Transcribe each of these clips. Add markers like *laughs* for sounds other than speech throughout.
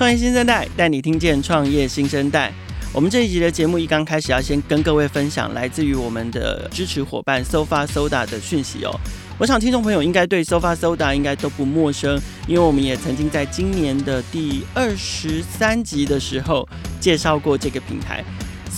创业新生代带你听见创业新生代。我们这一集的节目一刚开始，要先跟各位分享来自于我们的支持伙伴 SoFa Soda 的讯息哦。我想听众朋友应该对 SoFa Soda 应该都不陌生，因为我们也曾经在今年的第二十三集的时候介绍过这个平台。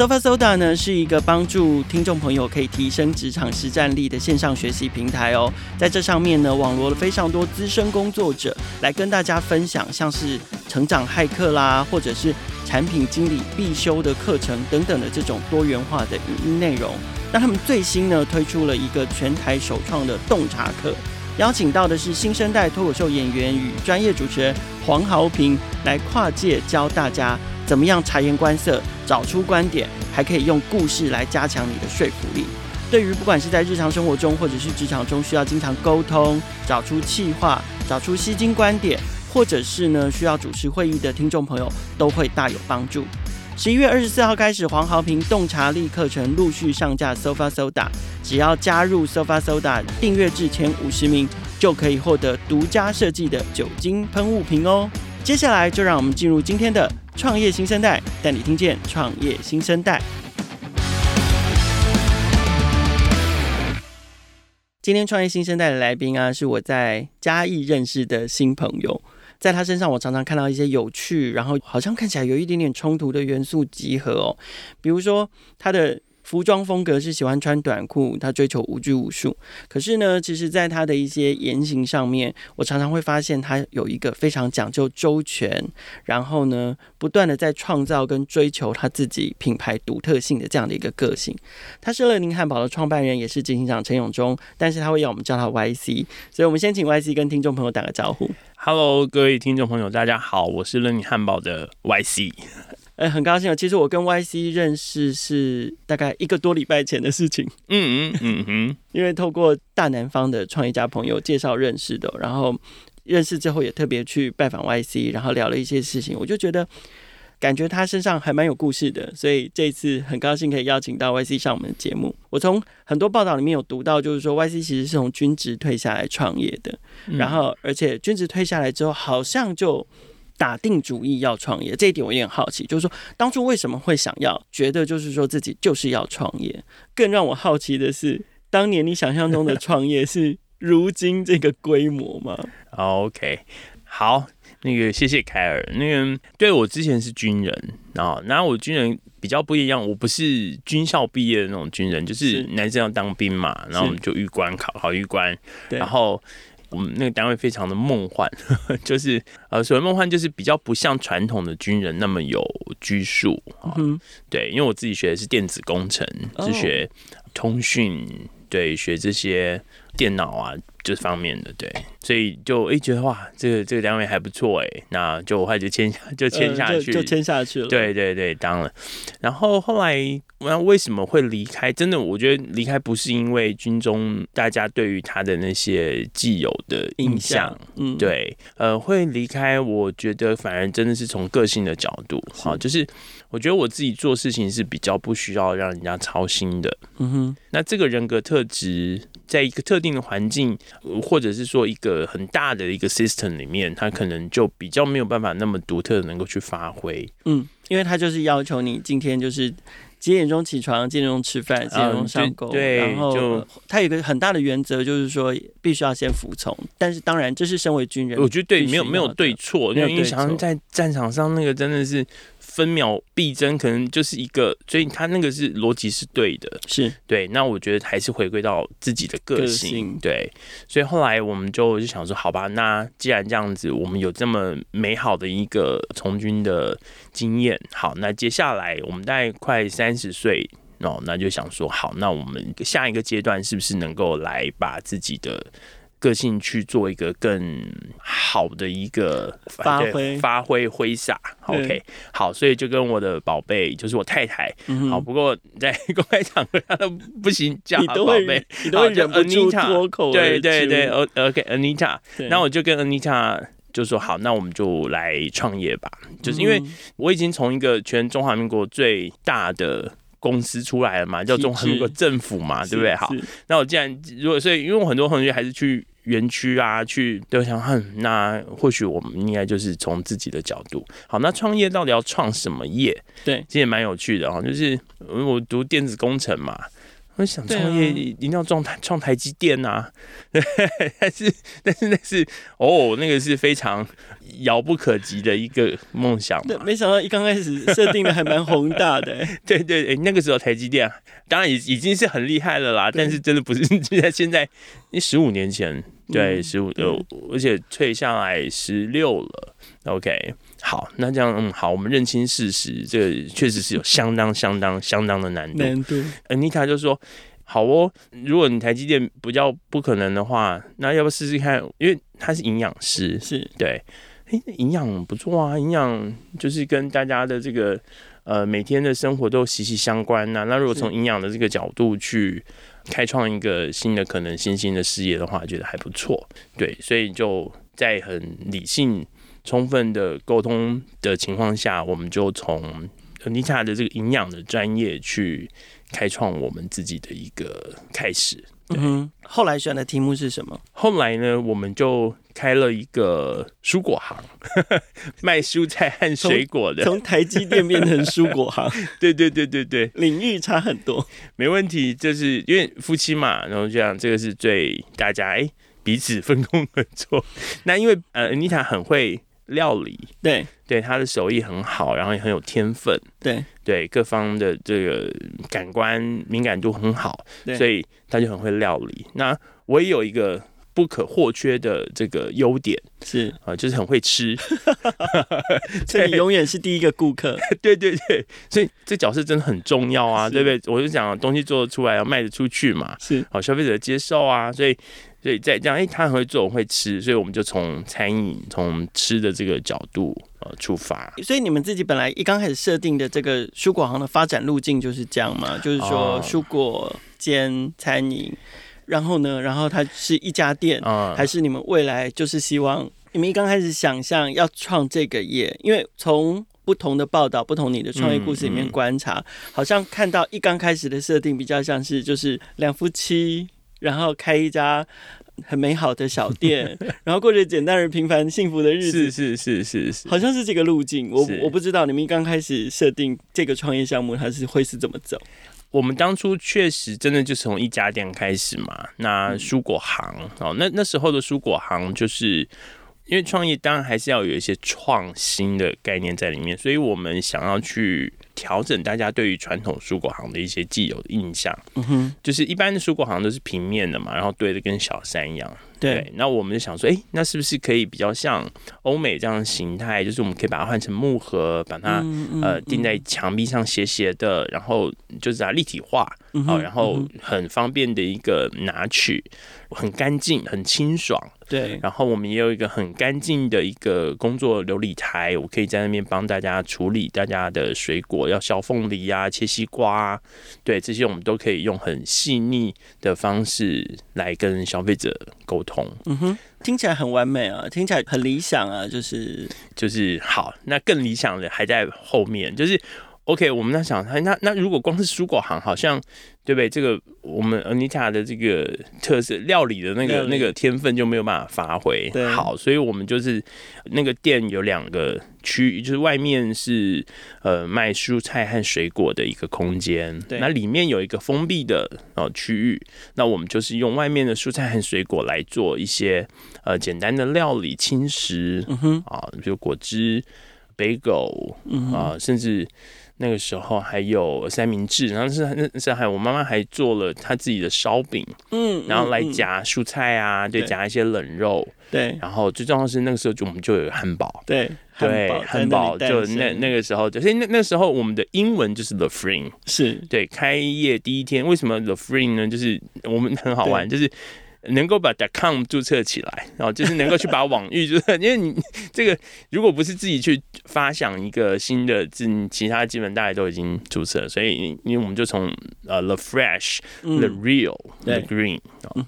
SoFa Soda 呢是一个帮助听众朋友可以提升职场实战力的线上学习平台哦，在这上面呢，网罗了非常多资深工作者来跟大家分享，像是成长骇客啦，或者是产品经理必修的课程等等的这种多元化的语音内容。那他们最新呢推出了一个全台首创的洞察课，邀请到的是新生代脱口秀演员与专业主持人黄豪平来跨界教大家。怎么样察言观色，找出观点，还可以用故事来加强你的说服力。对于不管是在日常生活中，或者是职场中需要经常沟通、找出气话、找出吸睛观点，或者是呢需要主持会议的听众朋友，都会大有帮助。十一月二十四号开始，黄豪平洞察力课程陆续上架 SoFa Soda，只要加入 SoFa Soda 订阅制前五十名，就可以获得独家设计的酒精喷雾瓶哦。接下来就让我们进入今天的。创业新生代，带你听见创业新生代。今天创业新生代的来宾啊，是我在嘉义认识的新朋友，在他身上我常常看到一些有趣，然后好像看起来有一点点冲突的元素集合哦，比如说他的。服装风格是喜欢穿短裤，他追求无拘无束。可是呢，其实，在他的一些言行上面，我常常会发现他有一个非常讲究周全，然后呢，不断的在创造跟追求他自己品牌独特性的这样的一个个性。他是乐宁汉堡的创办人，也是执行长陈永忠，但是他会要我们叫他 YC，所以我们先请 YC 跟听众朋友打个招呼。Hello，各位听众朋友，大家好，我是乐柠汉堡的 YC。哎，很高兴啊！其实我跟 YC 认识是大概一个多礼拜前的事情。嗯嗯嗯嗯，因为透过大南方的创业家朋友介绍认识的，然后认识之后也特别去拜访 YC，然后聊了一些事情。我就觉得感觉他身上还蛮有故事的，所以这一次很高兴可以邀请到 YC 上我们的节目。我从很多报道里面有读到，就是说 YC 其实是从军职退下来创业的，然后而且军职退下来之后，好像就。打定主意要创业，这一点我也很好奇，就是说当初为什么会想要觉得就是说自己就是要创业？更让我好奇的是，当年你想象中的创业是如今这个规模吗？OK，好，那个谢谢凯尔。那个对我之前是军人啊，然后我军人比较不一样，我不是军校毕业的那种军人，就是男生要当兵嘛，然后我们就预官考考预官，然后。我们那个单位非常的梦幻，*laughs* 就是呃，所谓梦幻就是比较不像传统的军人那么有拘束啊。嗯、对，因为我自己学的是电子工程，是学通讯，对，学这些电脑啊。这方面的对，所以就哎觉得哇，这个这个单位还不错哎，那就后来就签下就签下去，呃、就签下去了。对对对，当了。然后后来那为什么会离开？真的，我觉得离开不是因为军中大家对于他的那些既有的印象，嗯，对，呃，会离开。我觉得反而真的是从个性的角度，好，就是我觉得我自己做事情是比较不需要让人家操心的。嗯哼，那这个人格特质。在一个特定的环境，或者是说一个很大的一个 system 里面，它可能就比较没有办法那么独特的能够去发挥。嗯，因为他就是要求你今天就是几点钟起床，几点钟吃饭，几点钟上工。对，然后就他有一个很大的原则，就是说必须要先服从。但是当然，这是身为军人，我觉得对，没有没有对错，因为你想在战场上那个真的是。分秒必争，可能就是一个，所以他那个是逻辑是对的，是对。那我觉得还是回归到自己的个性，对。所以后来我们就就想说，好吧，那既然这样子，我们有这么美好的一个从军的经验，好，那接下来我们大概快三十岁哦，那就想说，好，那我们下一个阶段是不是能够来把自己的。个性去做一个更好的一个发挥，发挥挥洒。OK，好，所以就跟我的宝贝，就是我太太，嗯、好。不过在公开场合，他都不行叫宝贝，你都会忍不住脱口。对对对，OK，Anita。那我就跟 Anita 就说好，那我们就来创业吧。就是因为我已经从一个全中华民国最大的。公司出来了嘛，叫中华民国政府嘛，对不对？好，那我既然如果所以，因为我很多同学还是去园区啊，去都想哼，那或许我们应该就是从自己的角度。好，那创业到底要创什么业？对，其实也蛮有趣的哈，就是我读电子工程嘛。我想创业一定要创台创台积电呐、*laughs* 啊，但是但是那是哦，那个是非常遥不可及的一个梦想。对，没想到一刚开始设定的还蛮宏大的。*laughs* 对对对，那个时候台积电当然已已经是很厉害了啦，但是真的不是现在 *laughs* 现在，你十五年前对十五呃，而且退下来十六了。OK，好，那这样嗯好，我们认清事实，这个确实是有相当相当相当的难度。难度。Anita 就说：“好哦，如果你台积电不叫不可能的话，那要不试试看？因为他是营养师，是对，哎，营养不错啊，营养就是跟大家的这个呃每天的生活都息息相关呐、啊。那如果从营养的这个角度去开创一个新的可能、新兴的事业的话，觉得还不错。对，所以就在很理性。”充分的沟通的情况下，我们就从 Anita 的这个营养的专业去开创我们自己的一个开始。嗯，后来选的题目是什么？后来呢，我们就开了一个蔬果行，*laughs* 卖蔬菜和水果的。从台积电变成蔬果行，*laughs* 对对对对对，领域差很多。没问题，就是因为夫妻嘛，然后这样，这个是最大家哎彼此分工合作。那因为呃，Anita 很会。料理，对。对，他的手艺很好，然后也很有天分，对。对，各方的这个感官敏感度很好，所以他就很会料理。那我也有一个不可或缺的这个优点，是。啊、呃，就是很会吃，*laughs* 所以你永远是第一个顾客。*laughs* 对对对，所以这角色真的很重要啊，对不对？我就讲东西做得出来，要卖得出去嘛，是。好消费者接受啊，所以。所以在这样，哎、欸，他很会做，很会吃，所以我们就从餐饮、从吃的这个角度呃出发。所以你们自己本来一刚开始设定的这个蔬果行的发展路径就是这样嘛？就是说蔬果兼餐饮，然后呢，然后它是一家店，还是你们未来就是希望你们一刚开始想象要创这个业？因为从不同的报道、不同你的创业故事里面观察，嗯嗯、好像看到一刚开始的设定比较像是就是两夫妻。然后开一家很美好的小店，*laughs* 然后过着简单而平凡幸福的日子。是是是是是，好像是这个路径。我我不知道你们刚开始设定这个创业项目，它是会是怎么走？我们当初确实真的就是从一家店开始嘛。那蔬果行哦，那那时候的蔬果行就是。因为创业当然还是要有一些创新的概念在里面，所以我们想要去调整大家对于传统蔬果行的一些既有的印象。嗯哼，就是一般的蔬果行都是平面的嘛，然后堆的跟小山一样。对，那我们就想说，哎、欸，那是不是可以比较像欧美这样的形态？就是我们可以把它换成木盒，把它、嗯嗯、呃钉在墙壁上斜斜的，然后就是它立体化，好、嗯哦，然后很方便的一个拿取，很干净，很清爽。对，然后我们也有一个很干净的一个工作琉璃台，我可以在那边帮大家处理大家的水果，要削凤梨啊，切西瓜啊，对，这些我们都可以用很细腻的方式来跟消费者沟通。嗯哼，听起来很完美啊，听起来很理想啊，就是就是好，那更理想的还在后面，就是。OK，我们在想，那那如果光是蔬果行，好像对不对？这个我们 Anita 的这个特色料理的那个那个天分就没有办法发挥。好，所以我们就是那个店有两个区域，就是外面是呃卖蔬菜和水果的一个空间，那里面有一个封闭的呃区域，那我们就是用外面的蔬菜和水果来做一些呃简单的料理轻食，嗯哼。啊，比如果汁、bagel 啊，甚至。那个时候还有三明治，然后是那是还有我妈妈还做了她自己的烧饼，嗯，然后来夹蔬菜啊，对，夹一些冷肉，对，然后最重要是那个时候就我们就有汉堡，对，对，汉堡就那那个时候，所以那那时候我们的英文就是 The Frame，是。对，开业第一天为什么 The Frame 呢？就是我们很好玩，就是。能够把 .com 注册起来，然后就是能够去把网 *laughs* 域注册，因为你这个如果不是自己去发想一个新的字，其他基本大家都已经注册，所以因为我们就从呃 the fresh、嗯、the real、the green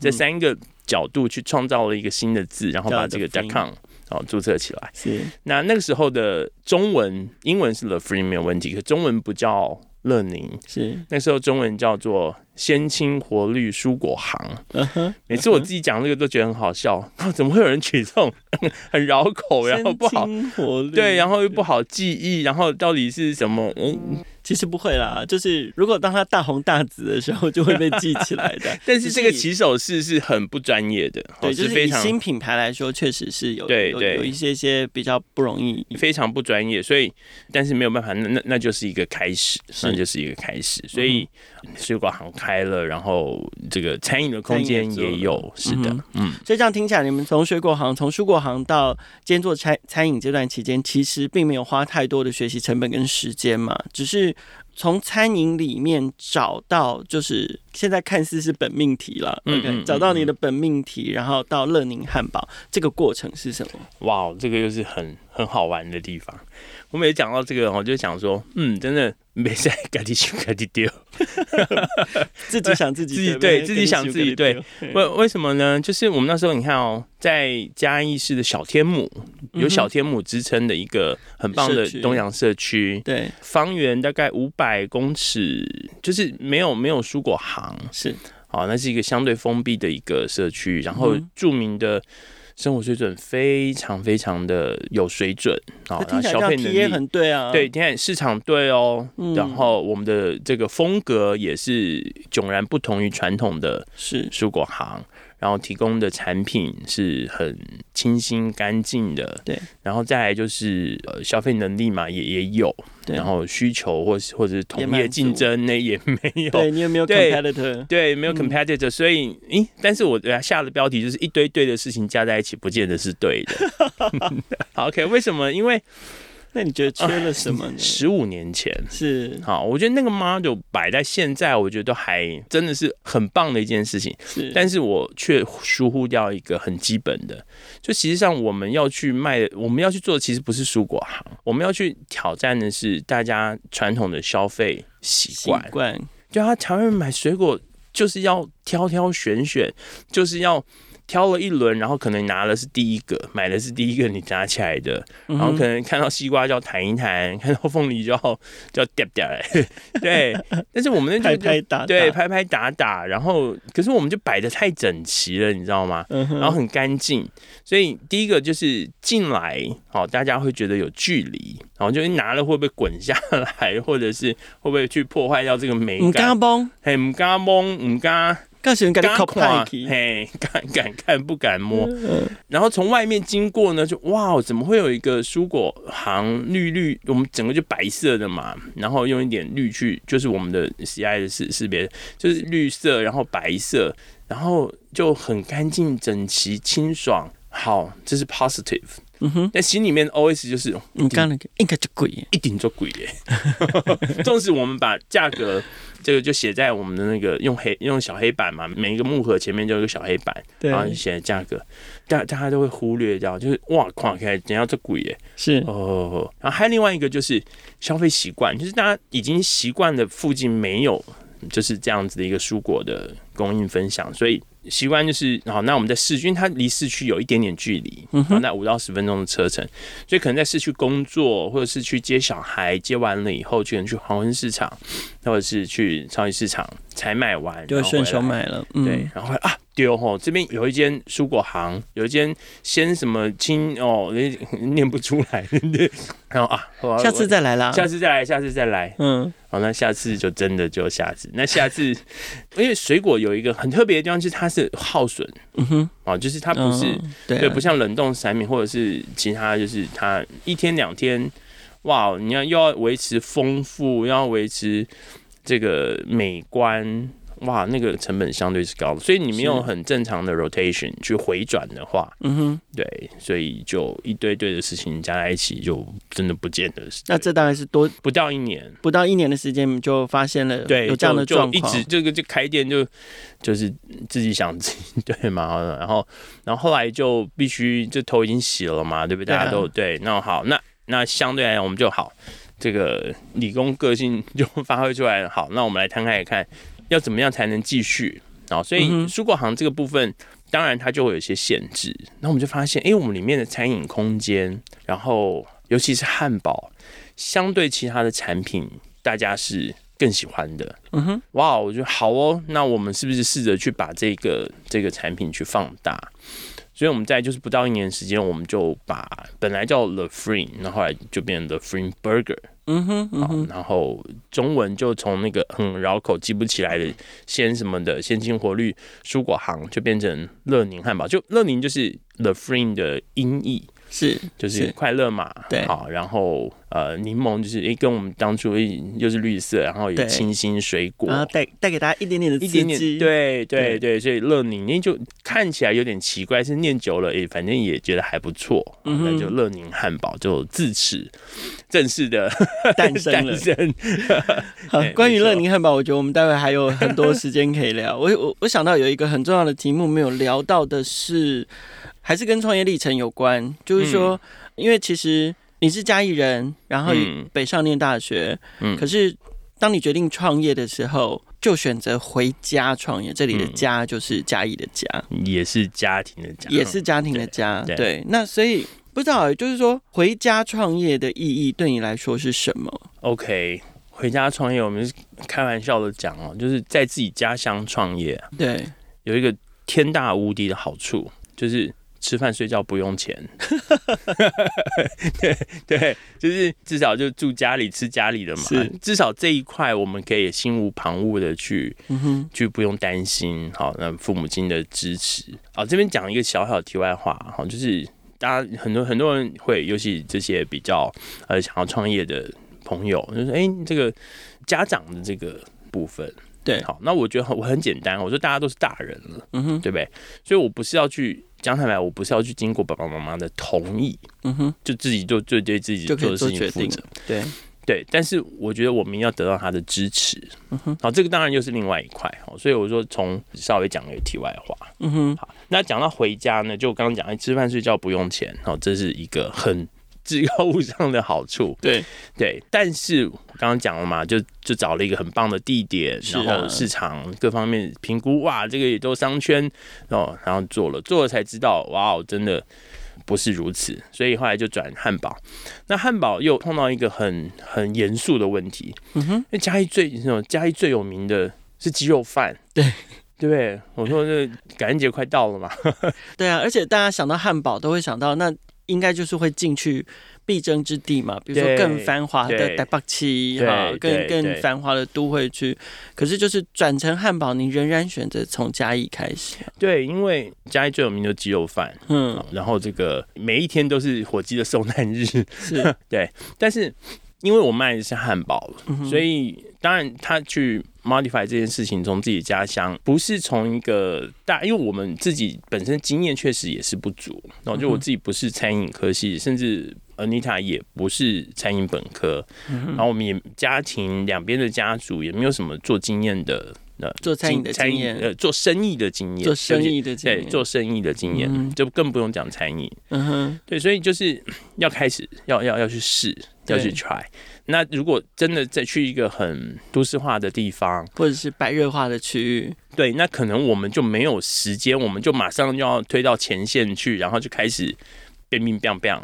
这三个角度去创造了一个新的字，然后把这个 .com 哦注册起来。是。那那个时候的中文、英文是 the free 没有问题，可中文不叫乐宁，是。那时候中文叫做鲜青活绿蔬果行。每次我自己讲这个都觉得很好笑，啊，*laughs* 怎么会有人取这种 *laughs* 很绕口，然后不好对，然后又不好记忆，然后到底是什么？嗯。其实不会啦，就是如果当它大红大紫的时候，就会被记起来的。*laughs* 但是这个起手式是很不专业的，对，就是以新品牌来说，确实是有对对有，有一些些比较不容易，非常不专业。所以，但是没有办法，那那那就是一个开始，那就是一个开始。所以，水果行开了，然后这个餐饮的空间也有，是的，嗯，嗯。所以这样听起来，你们从水果行、从蔬果行到今天做餐餐饮这段期间，其实并没有花太多的学习成本跟时间嘛，只是。从餐饮里面找到，就是现在看似是本命题了。嗯，OK，找到你的本命题，然后到乐宁汉堡，这个过程是什么？哇，这个又是很很好玩的地方。我每次讲到这个，我就想说，嗯，真的。没事，赶紧去，赶紧丢。*laughs* *laughs* 自己想自己，自己对自己想自己对。为为什么呢？就是我们那时候，你看哦，在嘉义市的小天母，有小天母之称的一个很棒的东洋社区。对，方圆大概五百公尺，就是没有没有蔬果行。是，好，那是一个相对封闭的一个社区，然后著名的。生活水准非常非常的有水准啊，然后消费能力也很对啊，对，你看市场对哦，嗯，然后我们的这个风格也是迥然不同于传统的是。蔬果行。然后提供的产品是很清新干净的，对。然后再来就是呃消费能力嘛，也也有。对。然后需求或是或者是同业竞争那也没有。对，你有没有 competitor？对，没有 competitor，嗯。所以，咦？但是我下的标题就是一堆对的事情加在一起，不见得是对的。*laughs* 好，OK，为什么？因为。那你觉得缺了什么呢？十五年前是好，我觉得那个 model 摆在现在，我觉得都还真的是很棒的一件事情。是，但是我却疏忽掉一个很基本的，就其实上我们要去卖，我们要去做的其实不是蔬果行，我们要去挑战的是大家传统的消费习惯。习惯，就他台湾人买水果就是要挑挑选选，就是要。挑了一轮，然后可能拿的是第一个，买的是第一个你拿起来的，然后可能看到西瓜就要弹一弹，看到凤梨就要 *laughs* 就要掉掉来，对。但是我们那就拍拍打打，对，拍拍打打，然后可是我们就摆的太整齐了，你知道吗？然后很干净，所以第一个就是进来，哦，大家会觉得有距离，然后就拿了会不会滚下来，或者是会不会去破坏掉这个美感？唔敢崩，嘿，唔敢崩，唔敢。敢看，嘿，敢敢看不敢摸，然后从外面经过呢，就哇，怎么会有一个蔬果行绿绿？我们整个就白色的嘛，然后用一点绿去，就是我们的 CI 的识识别，就是绿色，然后白色，然后就很干净、整齐、清爽。好，这是 positive。嗯哼，但心里面 OS 就是，你刚那个应该就贵，一定就贵耶。*laughs* 纵使我们把价格。这个就写在我们的那个用黑用小黑板嘛，每一个木盒前面就有一个小黑板，然后写价格，大大家都会忽略掉，就是哇，看起来怎样这贵耶？是哦，然后还有另外一个就是消费习惯，就是大家已经习惯了附近没有就是这样子的一个蔬果的供应分享，所以。习惯就是好，那我们在市区，因为它离市区有一点点距离，那五到十分钟的车程，所以可能在市区工作，或者是去接小孩，接完了以后，就能去黄昏市场，或者是去超级市场采买完，就顺手买了，嗯、对，然后啊。丢吼，这边有一间蔬果行，有一间鲜什么青哦，念不出来，对。*laughs* 然后啊，下次再来啦，下次再来，下次再来。嗯，好，那下次就真的就下次。那下次，*laughs* 因为水果有一个很特别的地方，就是它是耗损。嗯哼，哦，就是它不是，对，不像冷冻产品或者是其他，就是它一天两天，哇，你要又要维持丰富，又要维持这个美观。哇，那个成本相对是高的，所以你没有很正常的 rotation 去回转的话，嗯哼，对，所以就一堆堆的事情加在一起，就真的不见得是。那这大概是多不到一年，不到一年的时间就发现了对有这样的状况，一直这个就开店就就是自己想自己对嘛，然后然后后来就必须这头已经洗了嘛，对不对？大家都对，那好，那那相对来讲我们就好，这个理工个性就发挥出来了。好，那我们来摊开来看。要怎么样才能继续啊？所以蔬果行这个部分，当然它就会有一些限制。那我们就发现，哎，我们里面的餐饮空间，然后尤其是汉堡，相对其他的产品，大家是更喜欢的。嗯哼，哇，我觉得好哦，那我们是不是试着去把这个这个产品去放大？所以我们在就是不到一年时间，我们就把本来叫 The Freen，然后后来就变成 The Freen Burger。嗯哼，嗯哼，然后中文就从那个很绕口记不起来的鲜什么的鲜青活绿蔬果行，就变成乐宁汉堡，就乐宁就是 The Freen 的音译。是，就是快乐嘛，对，好，然后呃，柠檬就是诶，跟我们当初又是绿色，然后有清新水果，然后带带给大家一点点的刺激，一点点，对对对，所以乐宁，那就看起来有点奇怪，是念久了，诶，反正也觉得还不错，嗯，那就乐宁汉堡就自此正式的 *laughs* 诞生了。*laughs* 好，*laughs* 关于乐宁汉堡，我觉得我们待会还有很多时间可以聊。我我我想到有一个很重要的题目没有聊到的是。还是跟创业历程有关，就是说，因为其实你是嘉义人，然后北上念大学，嗯，可是当你决定创业的时候，就选择回家创业。这里的家就是嘉义的家，也是家庭的家，也是家庭的家。对，对，那所以不知道，就是说回家创业的意义对你来说是什么？OK，回家创业，我们是开玩笑的讲哦，就是在自己家乡创业，对，有一个天大无敌的好处，就是。吃饭睡觉不用钱，*laughs* 对对，就是至少就住家里吃家里的嘛。至少这一块我们可以心无旁骛的去，嗯、去不用担心。好，那父母亲的支持。好，这边讲一个小小题外话，好，就是大家很多很多人会，尤其这些比较呃想要创业的朋友，就是哎、欸，这个家长的这个部分，对，好，那我觉得我很简单，我说大家都是大人了，嗯哼，对不对？所以我不是要去。讲坦白，我不是要去经过爸爸妈妈的同意，嗯哼，就自己就就对自己做的事情负责，对对。但是我觉得我们要得到他的支持，嗯哼。好，这个当然又是另外一块，所以我说从稍微讲一个题外话，嗯哼。好，那讲到回家呢，就我刚刚讲，吃饭睡觉不用钱，好，这是一个很。至高无上的好处，对对，但是我刚刚讲了嘛，就就找了一个很棒的地点，然后市场各方面评估，哇，这个也都商圈哦，然后做了做了才知道，哇哦，真的不是如此，所以后来就转汉堡。那汉堡又碰到一个很很严肃的问题，嗯哼，因为嘉义最那种嘉义最有名的是鸡肉饭，对对不对？我说这感恩节快到了嘛，*laughs* 对啊，而且大家想到汉堡都会想到那。应该就是会进去必争之地嘛，比如说更繁华的台北区哈，更更繁华的都会区。可是就是转成汉堡，你仍然选择从嘉义开始。对，因为嘉义最有名的鸡肉饭，嗯，然后这个每一天都是火鸡的受难日，是 *laughs* 对。但是因为我卖的是汉堡，嗯，所以当然他去。Modify 这件事情从自己家乡，不是从一个大，因为我们自己本身经验确实也是不足。然后就我自己不是餐饮科系，甚至 Anita 也不是餐饮本科。然后我们也家庭两边的家族也没有什么做经验的，呃，做餐饮的经验，呃，做生意的经验，做生意的经验，对，做生意的经验，就更不用讲餐饮。嗯哼，对，所以就是要开始，要要要去试，要去 try。那如果真的再去一个很都市化的地方，或者是白热化的区域，对，那可能我们就没有时间，我们就马上就要推到前线去，然后就开始变变变变。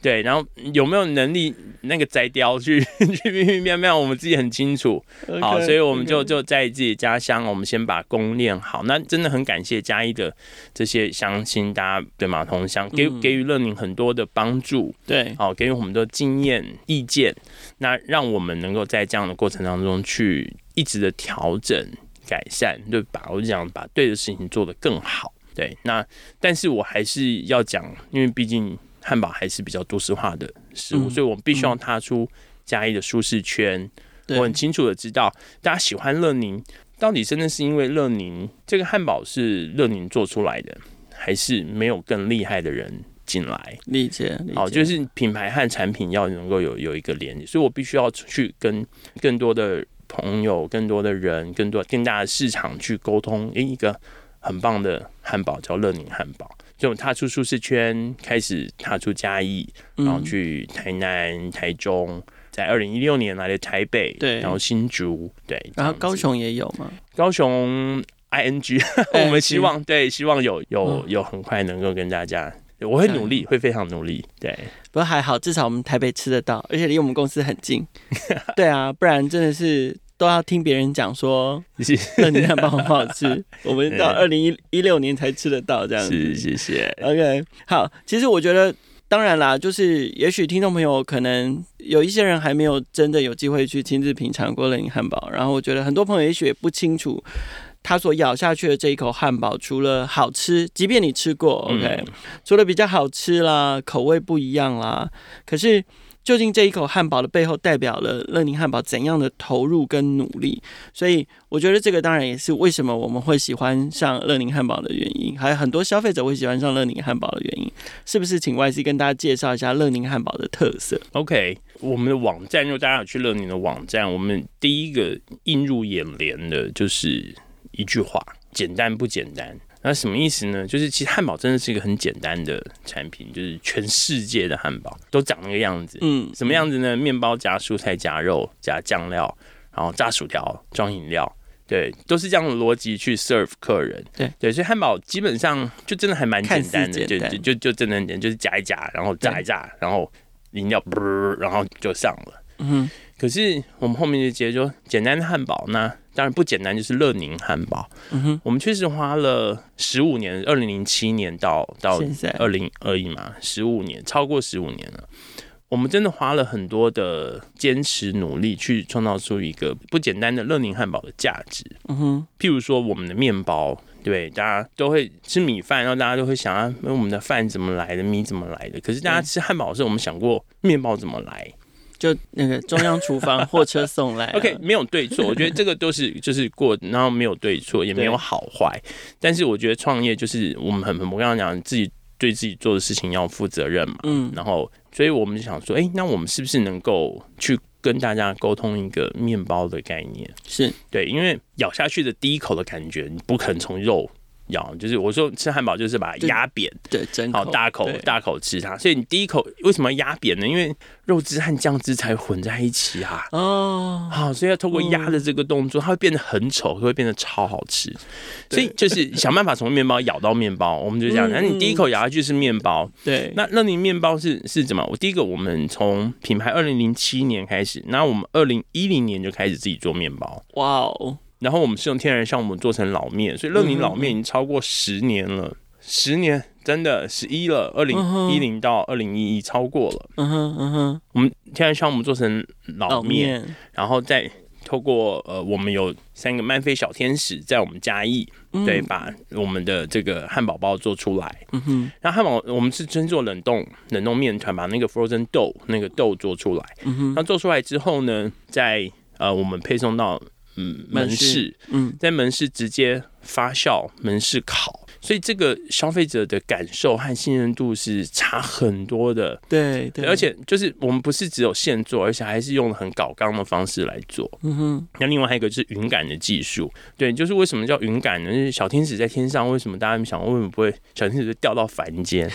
对，然后有没有能力那个摘雕去 *laughs* 去变变变变，我们自己很清楚。Okay, 好，所以我们就就在自己家乡，我们先把功练好。那真的很感谢嘉义的这些乡亲，大家对马同乡给给予乐宁很多的帮助。对，好，给予我们的经验意见，那让我们能够在这样的过程当中去一直的调整改善，对吧？我就讲把对的事情做得更好。对，那但是我还是要讲，因为毕竟。汉堡还是比较都市化的食物，嗯、所以我们必须要踏出嘉义的舒适圈。我很清楚的知道，大家喜欢乐宁，到底真的是因为乐宁这个汉堡是乐宁做出来的，还是没有更厉害的人进来？理解，好，就是品牌和产品要能够有有一个连接，所以我必须要去跟更多的朋友、更多的人、更多更大的市场去沟通。诶，一个很棒的汉堡叫乐宁汉堡。就踏出舒适圈，开始踏出嘉义，然后去台南、台中，在二零一六年来的台北，对，然后新竹，对，然后高雄也有吗？高雄 ING，*laughs* 我们希望对，希望有有有很快能够跟大家，我会努力，会非常努力，对。不过还好，至少我们台北吃得到，而且离我们公司很近。*laughs* 对啊，不然真的是都要听别人讲说乐宁汉堡很好吃，*laughs* 我们到二零一一六年才吃得到这样子。是，谢谢。OK，好，其实我觉得。当然啦，就是也许听众朋友可能有一些人还没有真的有机会去亲自品尝过乐宁汉堡，然后我觉得很多朋友也许也不清楚，他所咬下去的这一口汉堡，除了好吃，即便你吃过，OK，嗯，除了比较好吃啦，口味不一样啦，可是。究竟这一口汉堡的背后代表了乐宁汉堡怎样的投入跟努力？所以我觉得这个当然也是为什么我们会喜欢上乐宁汉堡的原因，还有很多消费者会喜欢上乐宁汉堡的原因，是不是？请 YC 跟大家介绍一下乐宁汉堡的特色。OK，我们的网站，如果大家有去乐宁的网站，我们第一个映入眼帘的就是一句话：简单不简单。那什么意思呢？就是其实汉堡真的是一个很简单的产品，就是全世界的汉堡都长那个样子。嗯，什么样子呢？面包加蔬菜加肉加酱料，然后炸薯条装饮料，对，都是这样的逻辑去 serve 客人。对对，所以汉堡基本上就真的还蛮简单的，单就就就真的很简单，就是夹一夹，然后炸一炸，然后饮料啵，然后就上了。嗯，可是我们后面就接着说简单的汉堡那？当然不简单，就是乐宁汉堡。嗯哼，我们确实花了十五年，二零零七年到到二零二一嘛，十五年，超过十五年了。我们真的花了很多的坚持努力，去创造出一个不简单的乐宁汉堡的价值。嗯哼，譬如说我们的面包，对，大家都会吃米饭，然后大家都会想啊，我们的饭怎么来的，米怎么来的？可是大家吃汉堡的时候，我们想过面包怎么来？就那个中央厨房 *laughs* 货车送来，OK，没有对错，我觉得 *laughs* 这个都是就是过，然后没有对错，也没有好坏。但是我觉得创业就是我们很很，我刚刚讲自己对自己做的事情要负责任嘛，嗯，然后所以我们就想说，哎、欸，那我们是不是能够去跟大家沟通一个面包的概念？是对，因为咬下去的第一口的感觉，你不可能从肉。咬就是我说吃汉堡就是把它压扁，对，真好大口大口吃它。所以你第一口为什么要压扁呢？因为肉汁和酱汁才混在一起啊。哦，好，所以要透过压的这个动作，它会变得很丑，会变得超好吃。所以就是想办法从面包咬到面包，我们就这样。那你第一口咬下去是面包，对。那那你面包是是怎么？我第一个我们从品牌二零零七年开始，然后我们二零一零年就开始自己做面包。哇哦。然后我们是用天然酵母做成老面，所以乐宁老面已经超过十年了，嗯、十年真的十一了，二零一零到二零一一超过了。嗯哼嗯哼，我们天然酵母做成老面，面然后再透过呃，我们有三个曼菲小天使在我们嘉义，嗯、对，把我们的这个汉堡包做出来。嗯哼，然后汉堡我们是先做冷冻冷冻面团，把那个 frozen dough 那个豆做出来。嗯哼，那做出来之后呢，再呃我们配送到。嗯，门市，嗯，在门市直接发酵，门市烤，所以这个消费者的感受和信任度是差很多的。对对，而且就是我们不是只有现做，而且还是用了很搞刚的方式来做。嗯哼，那另外还有一个就是云感的技术。对，就是为什么叫云感呢？就是小天使在天上，为什么大家想为什么不会小天使就掉到凡间？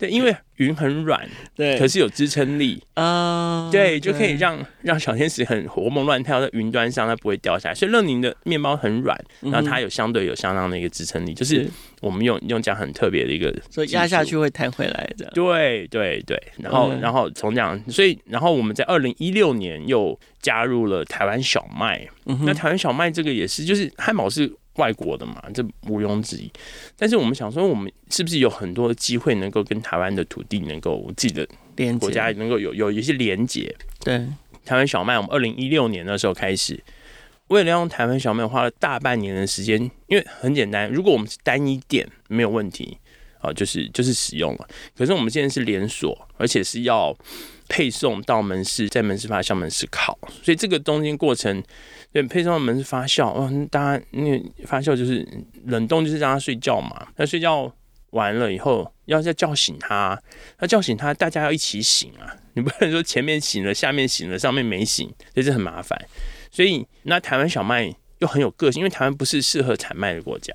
对，因为云很软，对，可是有支撑力啊，呃、对，就可以让让小天使很活蹦乱跳在云端上，它不会掉下来。所以乐宁的面包很软，然后它有相对有相当的一个支撑力，嗯、就是我们用用这样很特别的一个，所以压下去会弹回来的。对对对，然后、嗯、然后从这样，所以然后我们在二零一六年又加入了台湾小麦，嗯、那台湾小麦这个也是，就是汉堡是。外国的嘛，这毋庸置疑。但是我们想说，我们是不是有很多的机会能够跟台湾的土地能够自己的国家能够有有一些连接？对，台湾小麦，我们二零一六年的时候开始，为了让台湾小麦，花了大半年的时间。因为很简单，如果我们是单一店，没有问题啊，就是就是使用了。可是我们现在是连锁，而且是要配送到门市，在门市发酵，门市烤，所以这个中间过程。对，配送门是发酵哦，大家那发酵就是冷冻，就是让他睡觉嘛。那睡觉完了以后，要再叫醒他，那叫醒他，大家要一起醒啊。*laughs* 你不能说前面醒了，下面醒了，上面没醒，这是很麻烦。所以那台湾小麦又很有个性，因为台湾不是适合产麦的国家，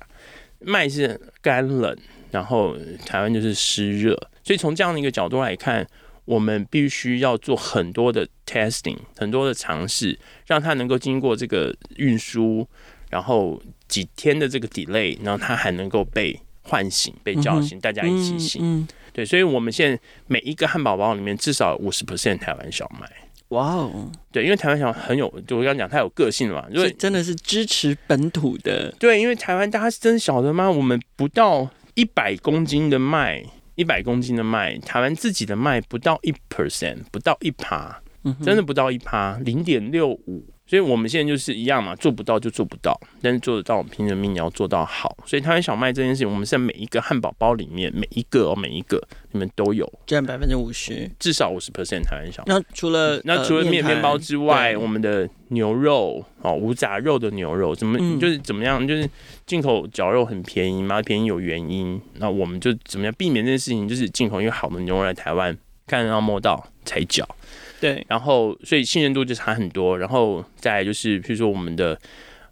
麦是干冷，然后台湾就是湿热，所以从这样的一个角度来看。我们必须要做很多的 testing，很多的尝试，让它能够经过这个运输，然后几天的这个 delay，然后它还能够被唤醒、被叫醒，大家一起醒。对，所以我们现在每一个汉堡包里面至少五十 percent 台湾小麦。哇哦，对，因为台湾小很有，就我刚刚讲，它有个性嘛，因为真的是支持本土的。对，因为台湾大家是真晓得吗？我们不到一百公斤的麦，一百公斤的麦，台湾自己的麦不到一 percent，不到一趴，真的不到一趴，零点六五。所以我们现在就是一样嘛，做不到就做不到，但是做得到，凭着命也要做到好。所以台湾小麦这件事情，我们在每一个汉堡包里面，每一个哦，每一个里面都有占百分之五十，至少五十 percent 台湾小麦。那除了那除了面面包之外，我们的牛肉哦，无杂肉的牛肉，怎么、嗯、就是怎么样，就是进口绞肉很便宜嘛，便宜有原因。那我们就怎么样避免这件事情，就是进口因为好的牛肉来台湾，看得到摸到才绞。对，然后所以信任度就差很多，然后再来就是，譬如说我们的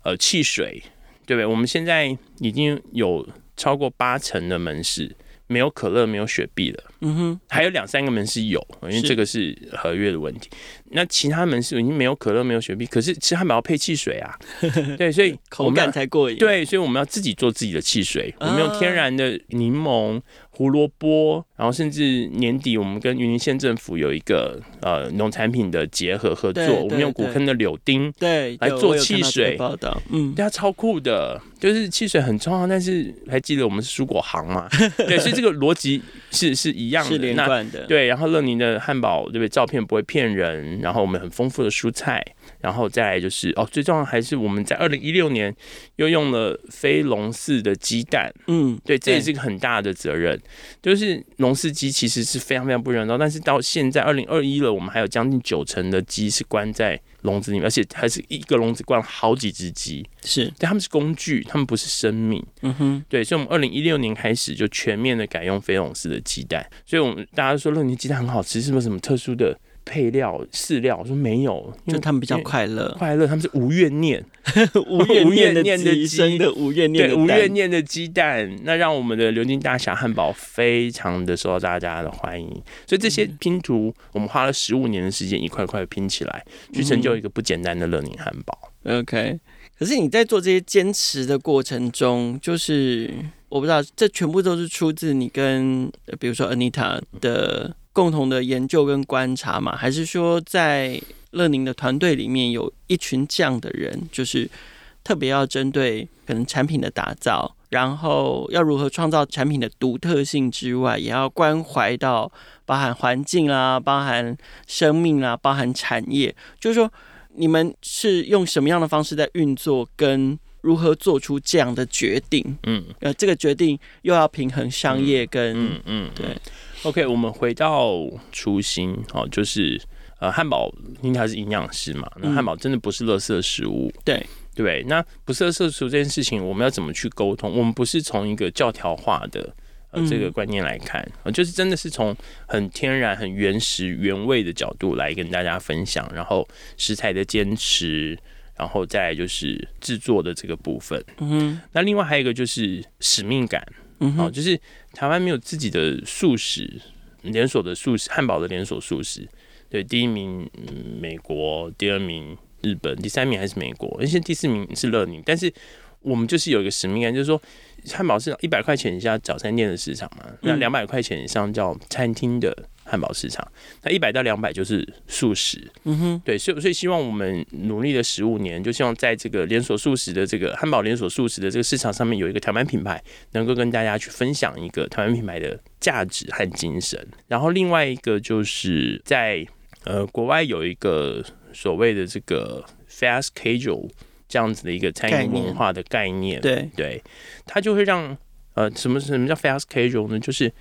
呃汽水，对不对？我们现在已经有超过八成的门市没有可乐、没有雪碧了，嗯哼，还有两三个门是有，因为这个是合约的问题。那其他门是已经没有可乐，没有雪碧，可是吃汉堡要配汽水啊，*laughs* 对，所以口感才过瘾。对，所以我们要自己做自己的汽水，我们用天然的柠檬、胡萝卜，然后甚至年底我们跟云林县政府有一个呃农产品的结合合作，我们用古坑的柳丁对来做汽水，报道，嗯，对，它超酷的，就是汽水很重要，但是还记得我们是蔬果行嘛？*laughs* 对，所以这个逻辑是是一样的，是连贯的。对，然后乐宁的汉堡对不对？照片不会骗人。然后我们很丰富的蔬菜，然后再来就是哦，最重要还是我们在二零一六年又用了非笼饲的鸡蛋，嗯，对，这也是一个很大的责任。就是笼饲鸡其实是非常非常不人道，但是到现在二零二一了，我们还有将近九成的鸡是关在笼子里面，而且还是一个笼子关了好几只鸡，是，但，他们是工具，他们不是生命，嗯哼，对，所以我们二零一六年开始就全面的改用非笼饲的鸡蛋，所以我们大家都说乐宁鸡蛋很好吃，是不是什么特殊的？配料饲料，我说没有，就他们比较快乐，快乐，他们是无怨念，*laughs* 无怨念的鸡，真的无怨念，对，无怨念的鸡蛋，那让我们的流金大侠汉堡非常的受到大家的欢迎。所以这些拼图，我们花了十五年的时间，一块块拼起来，去成就一个不简单的乐宁汉堡。OK，可是你在做这些坚持的过程中，就是我不知道，这全部都是出自你跟比如说 Anita 的。共同的研究跟观察嘛，还是说在乐宁的团队里面有一群这样的人，就是特别要针对可能产品的打造，然后要如何创造产品的独特性之外，也要关怀到包含环境啦、包含生命啦、包含产业。就是说，你们是用什么样的方式在运作，跟如何做出这样的决定？嗯，呃，这个决定又要平衡商业跟嗯嗯对。OK，我们回到初心哦，就是呃，汉堡因为它是营养师嘛，那汉堡真的不是垃圾食物，嗯、对对。那不是垃圾食物这件事情，我们要怎么去沟通？我们不是从一个教条化的呃这个观念来看，呃，就是真的是从很天然、很原始、原味的角度来跟大家分享，然后食材的坚持，然后再来就是制作的这个部分。嗯哼，那另外还有一个就是使命感。哦，就是台湾没有自己的素食连锁的素食汉堡的连锁素食，对，第一名美国，第二名日本，第三名还是美国，而且第四名是乐宁。但是我们就是有一个使命感，就是说汉堡市场一百块钱以下早餐店的市场嘛，那两百块钱以上叫餐厅的。汉堡市场，那一百到两百就是素食，嗯哼，对，所以所以希望我们努力了十五年，就希望在这个连锁素食的这个汉堡连锁素食的这个市场上面有一个台湾品牌，能够跟大家去分享一个台湾品牌的价值和精神。然后另外一个就是在呃国外有一个所谓的这个 fast casual 这样子的一个餐饮文化的概念，概念，对对，它就会让呃什么什么叫 fast casual 呢？就是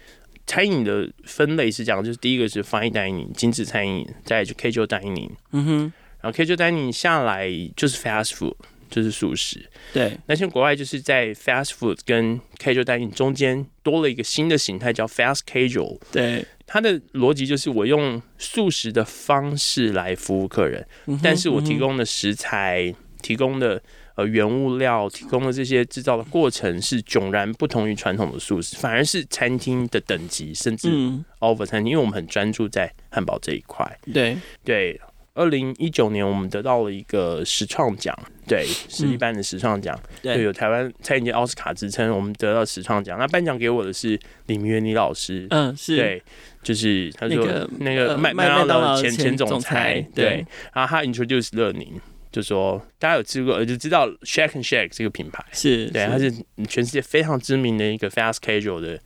餐饮的分类是这样，就是第一个是 fine dining 精致餐饮，再就 casual dining，嗯哼，然后 casual dining 下来就是 fast food，就是素食。对，那像国外就是在 fast food 跟 casual dining 中间多了一个新的形态叫 fast casual。对，它的逻辑就是我用素食的方式来服务客人，嗯、但是我提供的食材，嗯、提供的。呃，原物料提供的这些制造的过程是迥然不同于传统的素食，反而是餐厅的等级，甚至 over 餐厅，因为我们很专注在汉堡这一块。对对，二零一九年我们得到了一个实创奖，对，是一般的实创奖，对，有台湾餐饮界奥斯卡之称，我们得到实创奖。那颁奖给我的是李明源李老师，嗯，是对，就是他说那个麦麦当劳前前总裁，对，然后他 introduce 乐宁。就说大家有吃过，就知道 Shake and Shake 这个品牌是对，它是全世界非常知名的一个 fast casual 的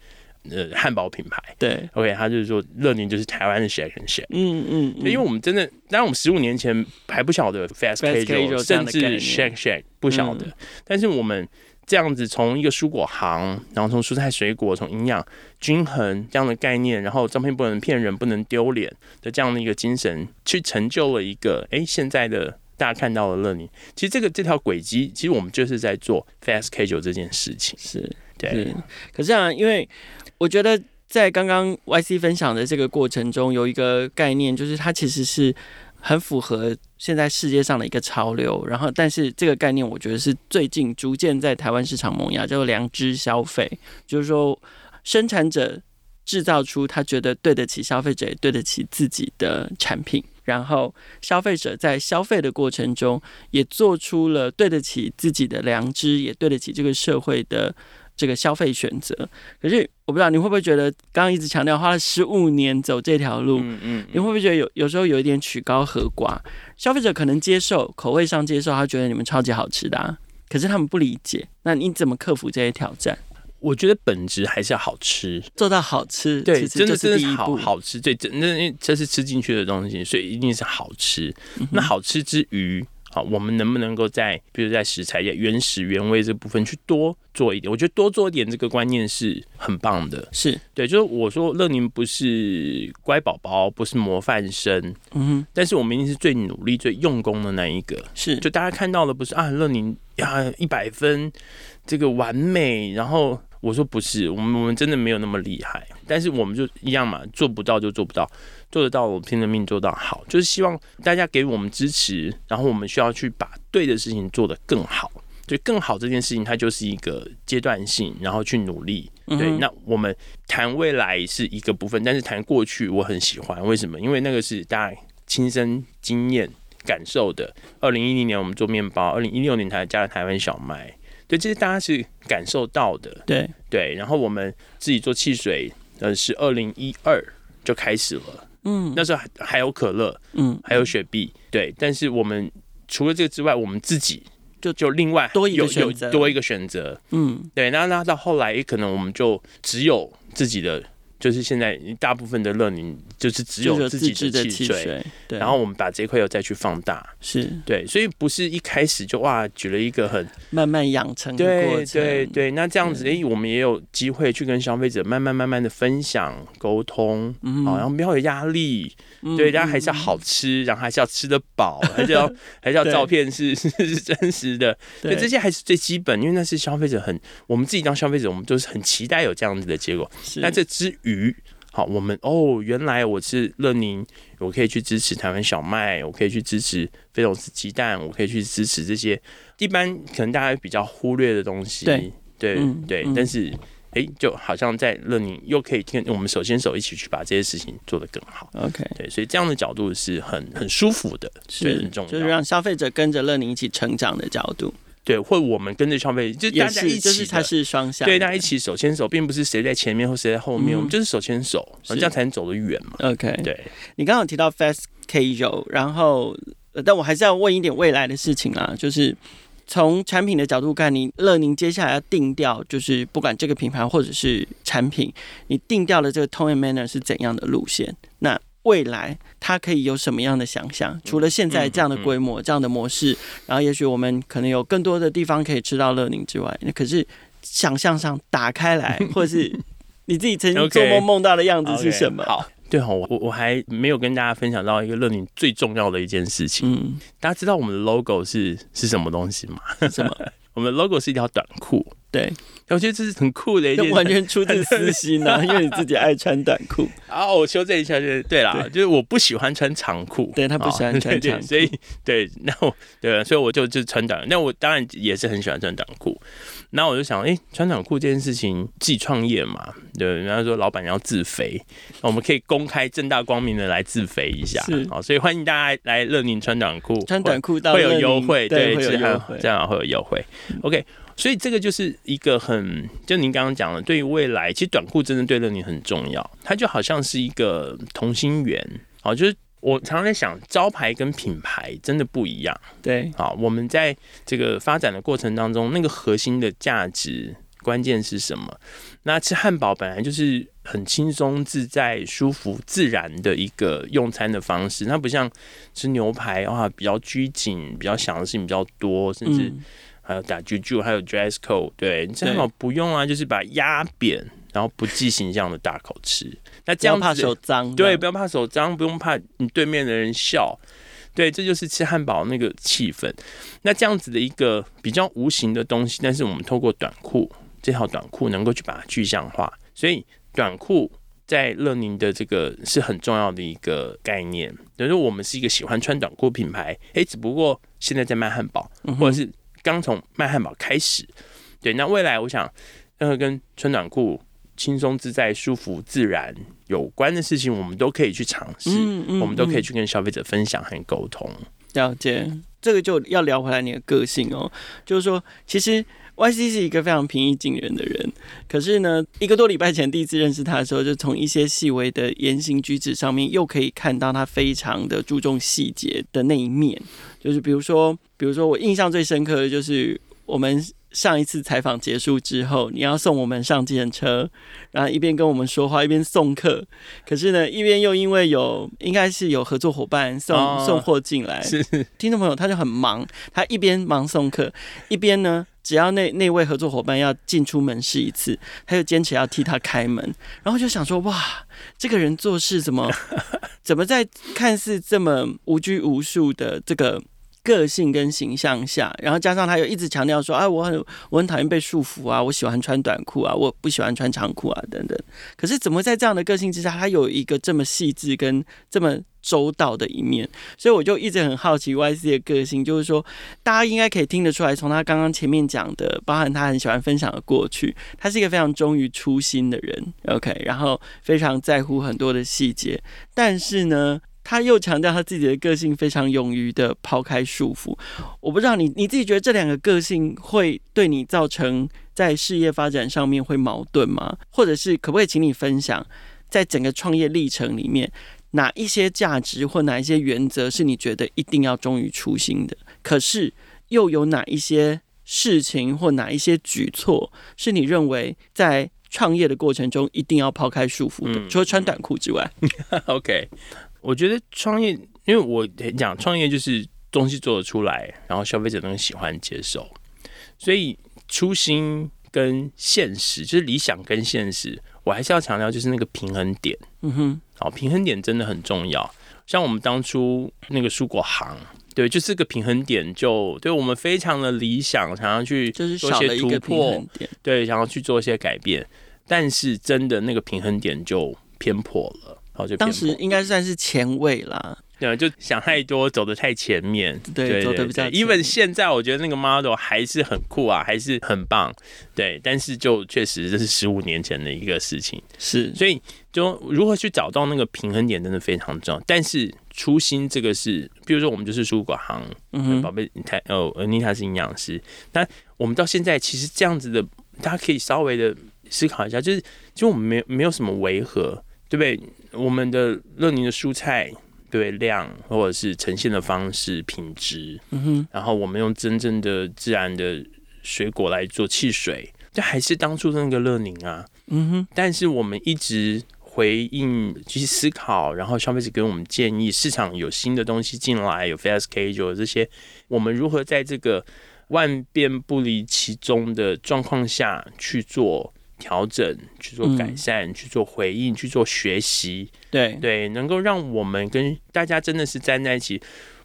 呃汉堡品牌。对，OK，他就是说乐宁就是台湾的 Shake and Shake。嗯嗯，因为我们真的，当然我们十五年前还不晓得 fast casual，甚至 Shake Shake 不晓得，嗯、但是我们这样子从一个蔬果行，然后从蔬菜水果，从营养均衡这样的概念，然后照片不能骗人，不能丢脸的这样的一个精神，去成就了一个哎现在的。大家看到了乐宁，其实这个这条轨迹，其实我们就是在做 fast casual 这件事情。是，对。是可是啊，因为我觉得在刚刚 YC 分享的这个过程中，有一个概念，就是它其实是很符合现在世界上的一个潮流。然后，但是这个概念，我觉得是最近逐渐在台湾市场萌芽，叫做良知消费，就是说生产者制造出他觉得对得起消费者，也对得起自己的产品。然后消费者在消费的过程中，也做出了对得起自己的良知，也对得起这个社会的这个消费选择。可是我不知道你会不会觉得，刚刚一直强调花了十五年走这条路，嗯嗯，你会不会觉得有有时候有一点曲高和寡？消费者可能接受，口味上接受，他觉得你们超级好吃的啊，可是他们不理解，那你怎么克服这些挑战？我觉得本质还是要好吃，做到好吃，对，真的真的好好吃，对，真的这是吃进去的东西，所以一定是好吃。嗯、那好吃之余，好，我们能不能够在，比如在食材原始原味这部分去多做一点？我觉得多做一点这个观念是很棒的，是对。就是我说乐宁不是乖宝宝，不是模范生，嗯哼，但是我们一定是最努力、最用功的那一个，是。就大家看到的不是啊，乐宁呀一百分，这个完美，然后。我说不是，我们我们真的没有那么厉害，但是我们就一样嘛，做不到就做不到，做得到我拼了命做到好，就是希望大家给我们支持，然后我们需要去把对的事情做得更好，就更好这件事情它就是一个阶段性，然后去努力。对，那我们谈未来是一个部分，但是谈过去我很喜欢，为什么？因为那个是大家亲身经验感受的。二零一零年我们做面包，二零一六年才加了台湾小麦。对，这些大家是感受到的。对对，然后我们自己做汽水，呃，是二零一二就开始了。嗯，那时候还还有可乐，嗯，还有雪碧。对，但是我们除了这个之外，我们自己就就另外多一个选择，多一个选择。嗯，对，那那到后来，也可能我们就只有自己的。就是现在大部分的乐宁就是只有自己的汽水，对，然后我们把这块又再去放大，是。对，所以不是一开始就哇举了一个很慢慢养成的过程，对对对，那这样子哎，我们也有机会去跟消费者慢慢慢慢的分享沟通，好，然后不要有压力，对，大家还是要好吃，然后还是要吃得饱，*laughs* 还是要还是要照片是 *laughs* 是真实的，对，这些还是最基本，因为那是消费者很，我们自己当消费者，我们都是很期待有这样子的结果，那这之鱼，好，我们哦，原来我是乐宁，我可以去支持台湾小麦，我可以去支持菲龙斯鸡蛋，我可以去支持这些一般可能大家比较忽略的东西，对对、嗯、对，但是哎、欸，就好像在乐宁又可以跟我们手牵手一起去把这些事情做得更好，OK，对，所以这样的角度是很很舒服的，是很重要，就是让消费者跟着乐宁一起成长的角度。对，或我们跟着消费，就大家一起，就是它是双向，对，大家一起手牵手，并不是谁在前面或谁在后面，嗯、我们就是手牵手，这样才能走得远嘛。OK，对。你刚刚有提到 fast casual，然后，但我还是要问一点未来的事情啦，就是从产品的角度看，你乐宁接下来要定调，就是不管这个品牌或者是产品，你定调的这个 tone and manner 是怎样的路线？那未来它可以有什么样的想象？除了现在这样的规模、这样的模式，然后也许我们可能有更多的地方可以吃到乐宁之外，那可是想象上打开来，*laughs* 或者是你自己曾经做梦梦到的样子是什么？okay, okay, 好，对好，我我还没有跟大家分享到一个乐宁最重要的一件事情。嗯，大家知道我们的 logo 是是什么东西吗？什么？*laughs* 我们的 logo 是一条短裤。对。我觉得这是很酷的一件，完全出自私心啊，*laughs* 因为你自己爱穿短裤。*laughs* 啊，我修正一下，就是对啦，就是我不喜欢穿长裤，对他不喜欢 *laughs* 穿长裤，所以对，那我对，所以我就就穿短，那我当然也是很喜欢穿短裤。那我就想，哎，穿短裤这件事情，自己创业嘛，对，人家说老板要自肥，我们可以公开正大光明的来自肥一下，好，所以欢迎大家来乐宁穿短裤，穿短裤会有优惠，对，会有优惠，这样会有优惠，OK。所以这个就是一个很，就您刚刚讲的，对于未来，其实短裤真的对乐你很重要。它就好像是一个同心圆，好，就是我常常在想，招牌跟品牌真的不一样。对，好，我们在这个发展的过程当中，那个核心的价值关键是什么？那吃汉堡本来就是很轻松自在、舒服自然的一个用餐的方式，它不像吃牛排啊，比较拘谨，比较想的事情比较多，甚至、嗯。还有打啾啾，还有 dress code，对，你这样不用啊，就是把压扁，然后不计形象的大口吃。那这样怕手脏，对，不要怕手脏，不用怕你对面的人笑，对，这就是吃汉堡那个气氛。那这样子的一个比较无形的东西，但是我们透过短裤这条短裤能够去把它具象化，所以短裤在乐宁的这个是很重要的一个概念。等于说我们是一个喜欢穿短裤品牌，诶，只不过现在在卖汉堡，或者是。刚从卖汉堡开始，对，那未来我想，任何跟穿短裤轻松自在、舒服自然有关的事情，我们都可以去尝试，嗯嗯、我们都可以去跟消费者分享和沟通。了解，这个就要聊回来你的个性哦，就是说，其实 YC 是一个非常平易近人的人，可是呢，一个多礼拜前第一次认识他的时候，就从一些细微的言行举止上面，又可以看到他非常的注重细节的那一面。就是比如说，比如说我印象最深刻的就是我们上一次采访结束之后，你要送我们上计程车，然后一边跟我们说话一边送客，可是呢，一边又因为有应该是有合作伙伴送、哦、送货进来，是。听众朋友他就很忙，他一边忙送客，一边呢，只要那那位合作伙伴要进出门试一次，他就坚持要替他开门，然后就想说哇。这个人做事怎么 *laughs* 怎么在看似这么无拘无束的这个个性跟形象下，然后加上他又一直强调说，啊，我很我很讨厌被束缚啊，我喜欢穿短裤啊，我不喜欢穿长裤啊，等等。可是怎么在这样的个性之下，他有一个这么细致跟这么周到的一面？所以我就一直很好奇 YC 的个性，就是说，大家应该可以听得出来，从他刚刚前面讲的，包含他很喜欢分享的过去，他是一个非常忠于初心的人，OK，然后非常在乎很多的细节，但是呢。他又强调他自己的个性非常勇于的抛开束缚，我不知道你你自己觉得这两个个性会对你造成在事业发展上面会矛盾吗？或者是可不可以请你分享，在整个创业历程里面，哪一些价值或哪一些原则是你觉得一定要忠于初心的？可是又有哪一些事情或哪一些举措是你认为在创业的过程中一定要抛开束缚的？除了穿短裤之外，*laughs* OK。我觉得创业，因为我讲创业就是东西做得出来，然后消费者能喜欢接受，所以初心跟现实，就是理想跟现实，我还是要强调，就是那个平衡点。嗯哼，好，平衡点真的很重要。像我们当初那个蔬果行，对，就是个平衡点，就对我们非常的理想，想要去做一些突破，对，想要去做一些改变，但是真的那个平衡点就偏颇了。当时应该算是前卫啦，对，就想太多，走得太前面，对，对走得比较。因为现在我觉得那个 model 还是很酷啊，还是很棒，对。但是就确实这是十五年前的一个事情，是。所以就如何去找到那个平衡点，真的非常重要。但是初心这个是，比如说我们就是蔬果行，嗯，宝贝，你太哦，妮塔是营养师，那我们到现在其实这样子的，大家可以稍微的思考一下，就是就我们没没有什么违和，对不对？我们的乐宁的蔬菜，对量或者是呈现的方式、品质，嗯哼，然后我们用真正的自然的水果来做汽水，这还是当初的那个乐宁啊，嗯哼。但是我们一直回应、去思考，然后消费者给我们建议，市场有新的东西进来，有 fast casual 这些，我们如何在这个万变不离其宗的状况下去做？调整，去做改善，嗯、去做回应，去做学习，对对，能够让我们跟大家真的是站在一起，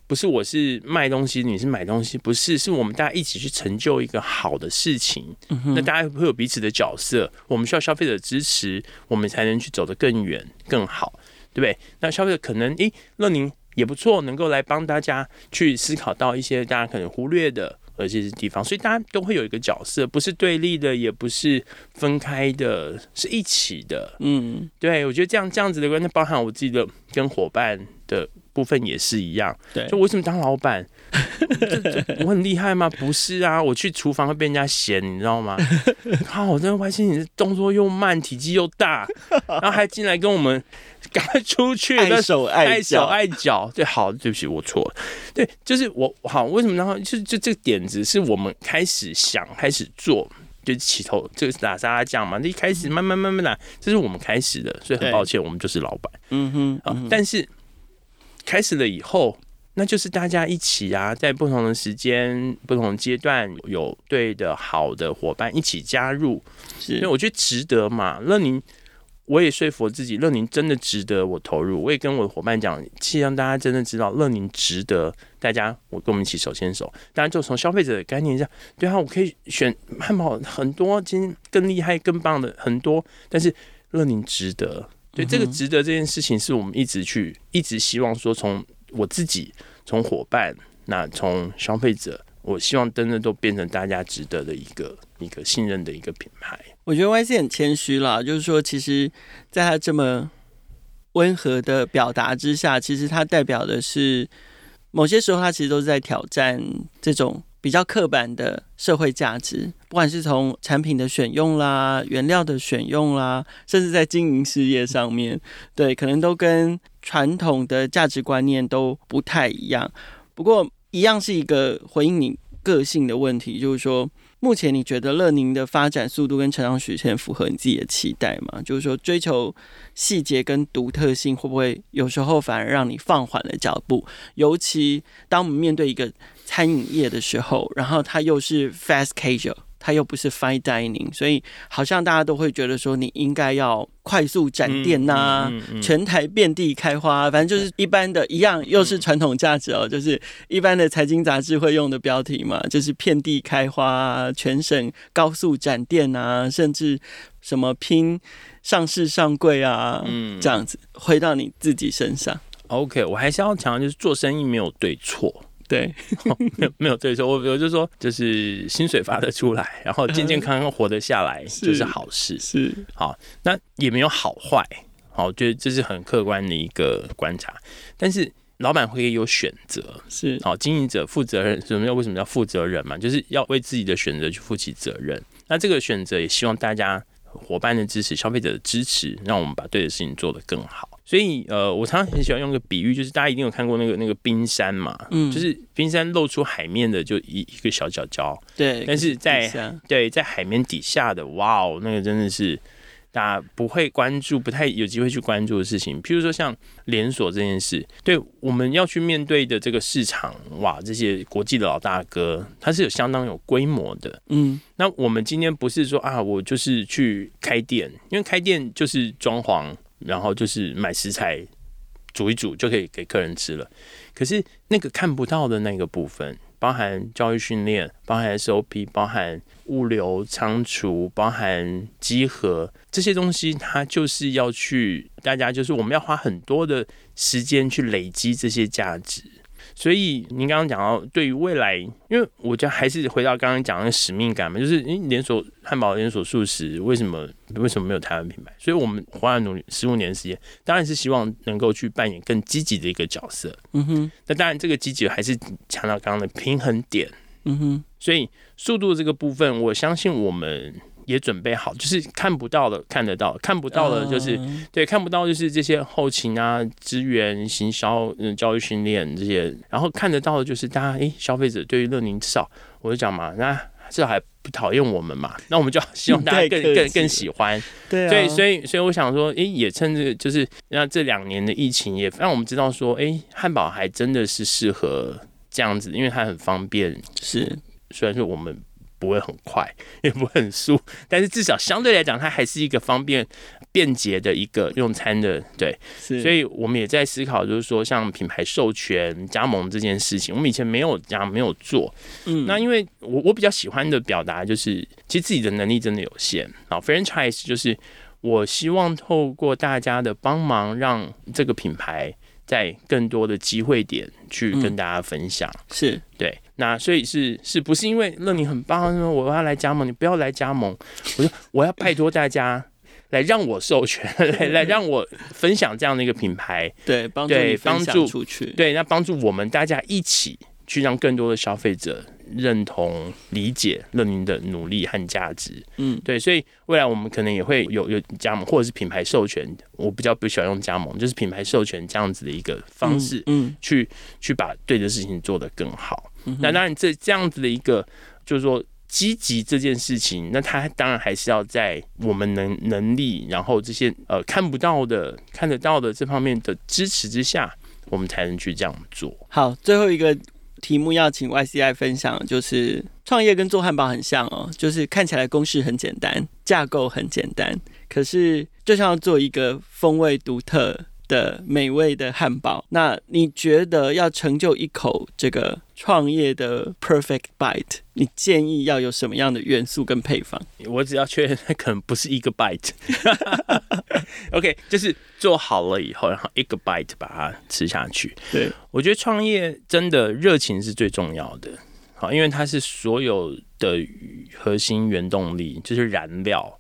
不不是我是卖东西，你是买东西，不是，是我们大家一起去成就一个好的事情。嗯、那大家会有彼此的角色，我们需要消费者支持，我们才能去走得更远、更好，对不对？那消费者可能，诶，乐宁也不错，能够来帮大家去思考到一些大家可能忽略的。而这些地方，所以大家都会有一个角色，不是对立的，也不是分开的，是一起的。嗯，对，我觉得这样这样子的关系，包含我自己的跟伙伴的部分也是一样。对，就为什么当老板，我很厉害吗？不是啊，我去厨房会被人家嫌，你知道吗？靠，我真的外星你动作又慢，体积又大，*laughs* 然后还进来跟我们。赶快出去！爱手爱脚，爱脚。对，好，对不起，我错了。对，就是我好。为什么然后？就就这个点子是我们开始想，开始做，就起头这个是打沙拉酱嘛。那一开始慢慢慢慢来，这是我们开始的，所以很抱歉，我们就是老板。嗯哼，啊，但是开始了以后，那就是大家一起啊，在不同的时间、不同的阶段，有对的好的伙伴一起加入，是因为我觉得值得嘛。乐宁。我也说服我自己，乐宁真的值得我投入。我也跟我的伙伴讲，希望大家真的知道，乐宁值得大家，我跟我们一起手牵手。当然，就从消费者的概念上，对啊，我可以选汉堡很多，今天更厉害、更棒的很多，但是乐宁值得。对，这个值得这件事情，是我们一直去，一直希望说，从我自己，从伙伴，那从消费者，我希望真的都变成大家值得的一个一个信任的一个品牌。我觉得 YC 很谦虚啦，就是说，其实在他这么温和的表达之下，其实他代表的是某些时候，他其实都是在挑战这种比较刻板的社会价值，不管是从产品的选用啦、原料的选用啦，甚至在经营事业上面，对，可能都跟传统的价值观念都不太一样。不过，一样是一个回应你个性的问题，就是说。目前你觉得乐宁的发展速度跟成长曲线符合你自己的期待吗？就是说，追求细节跟独特性，会不会有时候反而让你放缓了脚步？尤其当我们面对一个餐饮业的时候，然后它又是 fast casual。它又不是 fine dining，所以好像大家都会觉得说，你应该要快速展店呐、啊，嗯嗯嗯嗯、全台遍地开花，反正就是一般的一样，又是传统价值哦，就是一般的财经杂志会用的标题嘛，就是遍地开花，全省高速展店啊，甚至什么拼上市上柜啊，嗯，这样子回到你自己身上。OK，我还是要强调，就是做生意没有对错。对，*laughs* 没有没有对错，我我就说，就是薪水发得出来，然后健健康康活得下来，就是好事。是，好，那也没有好坏，好，我觉得这是很客观的一个观察。但是老板会有选择，是好，经营者负责任，什么叫为什么叫负责任嘛？就是要为自己的选择去负起责任。那这个选择也希望大家伙伴的支持、消费者的支持，让我们把对的事情做得更好。所以，呃，我常常很喜欢用个比喻，就是大家一定有看过那个那个冰山嘛，嗯，就是冰山露出海面的就一一个小角角，对，但是在对在海面底下的，哇哦，那个真的是大家不会关注、不太有机会去关注的事情。譬如说像连锁这件事，对我们要去面对的这个市场，哇，这些国际的老大哥，他是有相当有规模的，嗯，那我们今天不是说啊，我就是去开店，因为开店就是装潢。然后就是买食材，煮一煮就可以给客人吃了。可是那个看不到的那个部分，包含教育训练，包含 SOP，包含物流仓储，包含集合这些东西，它就是要去大家就是我们要花很多的时间去累积这些价值。所以您刚刚讲到，对于未来，因为我觉得还是回到刚刚讲的那个使命感嘛，就是诶，连锁汉堡、连锁素食，为什么为什么没有台湾品牌？所以我们花了努力十五年的时间，当然是希望能够去扮演更积极的一个角色。嗯哼，那当然这个积极还是强调刚刚的平衡点。嗯哼，所以速度这个部分，我相信我们。也准备好，就是看不到的看得到，看不到的就是、uh, 对，看不到就是这些后勤啊、资源、行销、嗯、教育训练这些，然后看得到的就是大家，诶，消费者对于乐宁至少我就讲嘛，那至少还不讨厌我们嘛，那我们就希望大家 *laughs* 更更更喜欢，对、啊，所以所以所以我想说，诶，也趁这个就是那这两年的疫情也让我们知道说，诶，汉堡还真的是适合这样子，因为它很方便，是。虽然说我们。不会很快，*laughs* 也不会很速，但是至少相对来讲，它还是一个方便便捷的一个用餐的，对，是，所以我们也在思考，就是说像品牌授权加盟这件事情，我们以前没有这样没有做，嗯，那因为我我比较喜欢的表达就是，其实自己的能力真的有限，好，franchise 就是我希望透过大家的帮忙，让这个品牌。在更多的机会点去跟大家分享，嗯、是。对。那所以是是不是因为乐宁很棒，说我要来加盟，你不要来加盟。*laughs* 我说我要拜托大家来让我授权，*laughs* 来来让我分享这样的一个品牌，*laughs* 对，帮助你分享出去，对，那帮助我们大家一起去让更多的消费者。认同、理解乐宁的努力和价值，嗯，对，所以未来我们可能也会有有加盟，或者是品牌授权。我比较不喜欢用加盟，就是品牌授权这样子的一个方式，嗯，去去把对的事情做得更好。那当然，这这样子的一个就是说积极这件事情，那它当然还是要在我们能能力，然后这些呃看不到的、看得到的这方面的支持之下，我们才能去这样做。好，最后一个。题目要请 YCI 分享，就是创业跟做汉堡很像哦，就是看起来公式很简单，架构很简单，可是就像要做一个风味独特的美味的汉堡，那你觉得要成就一口这个创业的 perfect bite，你建议要有什么样的元素跟配方？我只要确认它可能不是一个 bite，OK，*laughs* 就是做好了以后，然后一个 bite 把它吃下去。对，我觉得创业真的热情是最重要的，好，因为它是所有的核心原动力，就是燃料。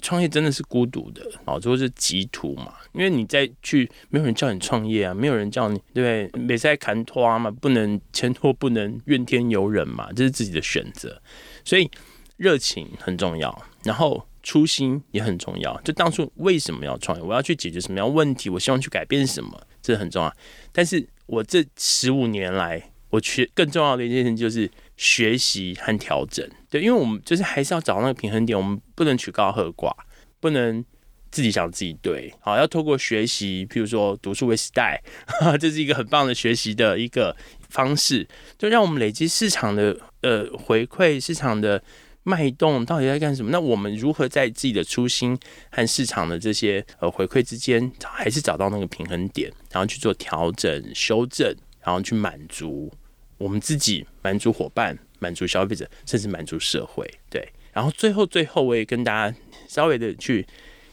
创业真的是孤独的，哦，就是极途嘛。因为你再去，没有人叫你创业啊，没有人叫你，对不对？没在牵拖嘛，不能前拖，不能怨天尤人嘛，这是自己的选择。所以热情很重要，然后初心也很重要。就当初为什么要创业？我要去解决什么样问题？我希望去改变什么？这很重要。但是我这十五年来，我学更重要的一件事情就是学习和调整。对，因为我们就是还是要找那个平衡点，我们不能曲高和寡，不能自己想自己对。好，要透过学习，譬如说读书为时代，*laughs* 这是一个很棒的学习的一个方式，就让我们累积市场的呃回馈，市场的脉动到底在干什么？那我们如何在自己的初心和市场的这些呃回馈之间，还是找到那个平衡点，然后去做调整、修正，然后去满足我们自己，满足伙伴。满足消费者，甚至满足社会，对。然后最后，最后我也跟大家稍微的去，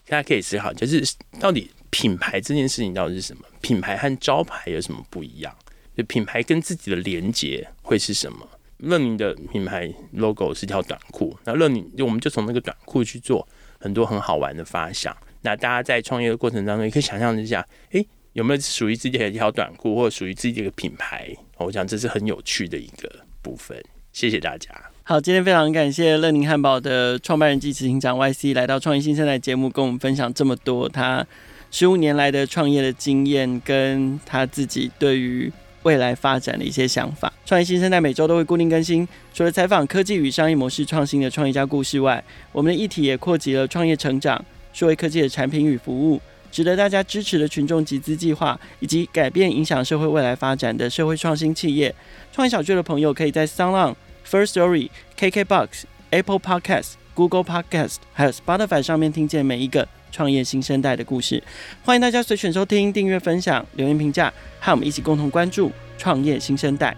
大家可以思考，就是到底品牌这件事情到底是什么？品牌和招牌有什么不一样？就品牌跟自己的连接会是什么？乐宁的品牌 logo 是条短裤，那乐宁我们就从那个短裤去做很多很好玩的发想。那大家在创业的过程当中，也可以想象一下，诶，有没有属于自己的一条短裤，或者属于自己的一个品牌？我想这是很有趣的一个部分。谢谢大家。好，今天非常感谢乐宁汉堡的创办人暨执行长 YC 来到创业新生代节目，跟我们分享这么多他十五年来的创业的经验，跟他自己对于未来发展的一些想法。创业新生代每周都会固定更新，除了采访科技与商业模式创新的创业家故事外，我们的议题也扩及了创业成长、数位科技的产品与服务，值得大家支持的群众集资计划，以及改变影响社会未来发展的社会创新企业。创业小聚的朋友可以在 SoundOn First Story、KKBox、Apple Podcast、Google Podcast，还有 Spotify 上面听见每一个创业新生代的故事。欢迎大家随选收听、订阅、分享、留言、评价，和我们一起共同关注创业新生代。